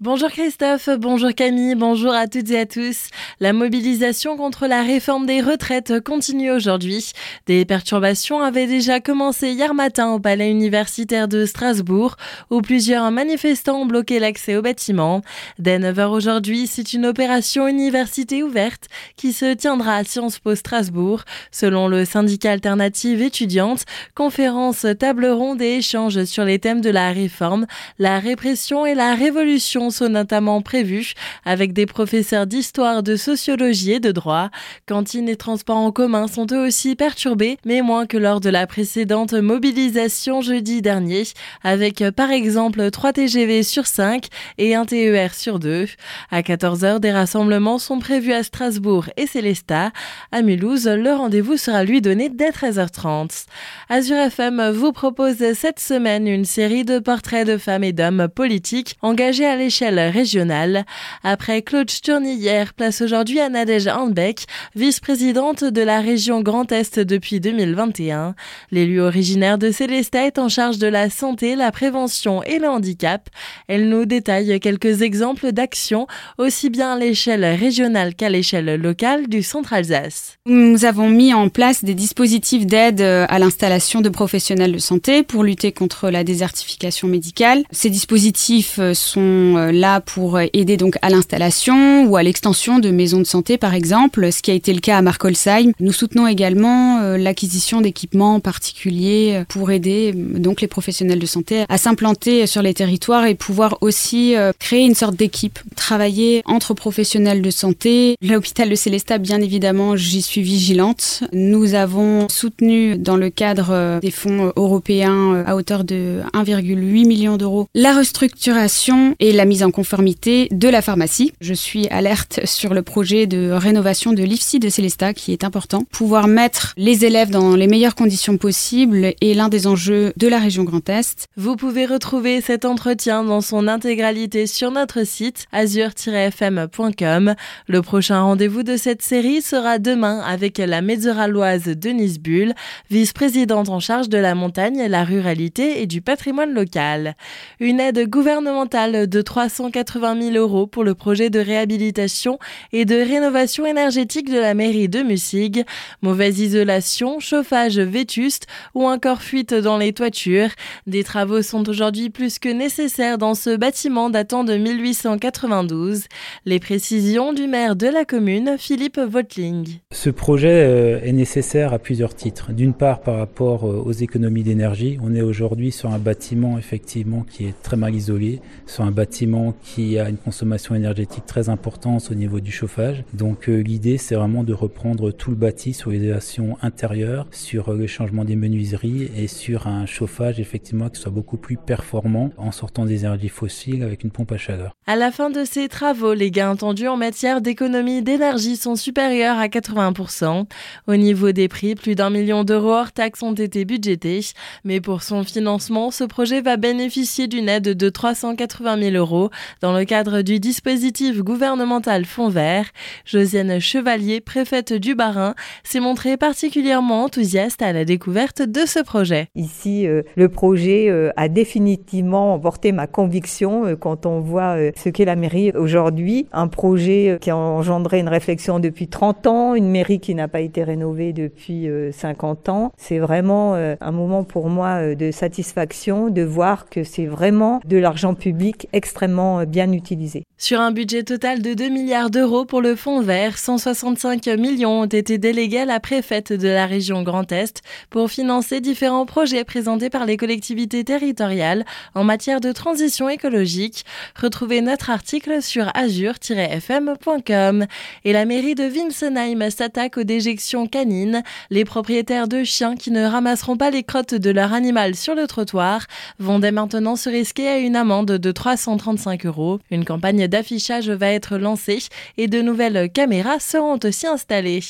Bonjour Christophe, bonjour Camille, bonjour à toutes et à tous. La mobilisation contre la réforme des retraites continue aujourd'hui. Des perturbations avaient déjà commencé hier matin au palais universitaire de Strasbourg, où plusieurs manifestants ont bloqué l'accès au bâtiment. Dès 9h aujourd'hui, c'est une opération université ouverte qui se tiendra à Sciences Po Strasbourg. Selon le syndicat alternative étudiante, conférence, table ronde et échanges sur les thèmes de la réforme, la répression et la révolution sont notamment prévus avec des professeurs d'histoire, de sociologie et de droit. Cantines et transports en commun sont eux aussi perturbés, mais moins que lors de la précédente mobilisation jeudi dernier, avec par exemple 3 TGV sur 5 et un TER sur 2. À 14h, des rassemblements sont prévus à Strasbourg et Célestat. À Mulhouse, le rendez-vous sera lui donné dès 13h30. Azure FM vous propose cette semaine une série de portraits de femmes et d'hommes politiques engagés à l'échelle régionale. Après Claude Sturny hier, place aujourd'hui à Nadège Handbeck, vice-présidente de la région Grand Est depuis 2021. L'élu originaire de Célestat est en charge de la santé, la prévention et le handicap. Elle nous détaille quelques exemples d'actions, aussi bien à l'échelle régionale qu'à l'échelle locale du centre Alsace. Nous avons mis en place des dispositifs d'aide à l'installation de professionnels de santé pour lutter contre la désertification médicale. Ces dispositifs sont là pour aider donc à l'installation ou à l'extension de maisons de santé par exemple, ce qui a été le cas à Markolsheim. Nous soutenons également euh, l'acquisition d'équipements particuliers pour aider euh, donc les professionnels de santé à s'implanter sur les territoires et pouvoir aussi euh, créer une sorte d'équipe, travailler entre professionnels de santé. L'hôpital de Célestat, bien évidemment, j'y suis vigilante. Nous avons soutenu dans le cadre des fonds européens à hauteur de 1,8 million d'euros la restructuration et la mise en conformité de la pharmacie. Je suis alerte sur le projet de rénovation de l'IFSI de Célestat qui est important. Pouvoir mettre les élèves dans les meilleures conditions possibles est l'un des enjeux de la région Grand Est. Vous pouvez retrouver cet entretien dans son intégralité sur notre site azur-fm.com. Le prochain rendez-vous de cette série sera demain avec la médoraloise Denise Bull, vice-présidente en charge de la montagne, la ruralité et du patrimoine local. Une aide gouvernementale de 3 380 000 euros pour le projet de réhabilitation et de rénovation énergétique de la mairie de Mussig. Mauvaise isolation, chauffage vétuste ou encore fuite dans les toitures. Des travaux sont aujourd'hui plus que nécessaires dans ce bâtiment datant de 1892. Les précisions du maire de la commune, Philippe Votling. Ce projet euh, est nécessaire à plusieurs titres. D'une part, par rapport euh, aux économies d'énergie, on est aujourd'hui sur un bâtiment effectivement qui est très mal isolé, sur un bâtiment qui a une consommation énergétique très importante au niveau du chauffage. Donc euh, l'idée c'est vraiment de reprendre tout le bâti sur l'isolation intérieure, sur euh, le changement des menuiseries et sur un chauffage effectivement qui soit beaucoup plus performant en sortant des énergies fossiles avec une pompe à chaleur. À la fin de ces travaux, les gains entendus en matière d'économie d'énergie sont supérieurs à 80%. Au niveau des prix, plus d'un million d'euros hors taxes ont été budgétés. Mais pour son financement, ce projet va bénéficier d'une aide de 380 000 euros dans le cadre du dispositif gouvernemental Fonds Vert. Josiane Chevalier, préfète du Barin, s'est montrée particulièrement enthousiaste à la découverte de ce projet. Ici, euh, le projet euh, a définitivement emporté ma conviction euh, quand on voit ce qu'est la mairie aujourd'hui. Un projet qui a engendré une réflexion depuis 30 ans, une mairie qui n'a pas été rénovée depuis 50 ans. C'est vraiment un moment pour moi de satisfaction de voir que c'est vraiment de l'argent public extrêmement euh, bien utilisé. Sur un budget total de 2 milliards d'euros pour le fonds vert, 165 millions ont été délégués à la préfète de la région Grand Est pour financer différents projets présentés par les collectivités territoriales en matière de transition écologique. Retrouvez notre article sur azur-fm.com. Et la mairie de Winsenheim s'attaque aux déjections canines. Les propriétaires de chiens qui ne ramasseront pas les crottes de leur animal sur le trottoir vont dès maintenant se risquer à une amende de 335 euros. Une campagne d'affichage va être lancée et de nouvelles caméras seront aussi installées.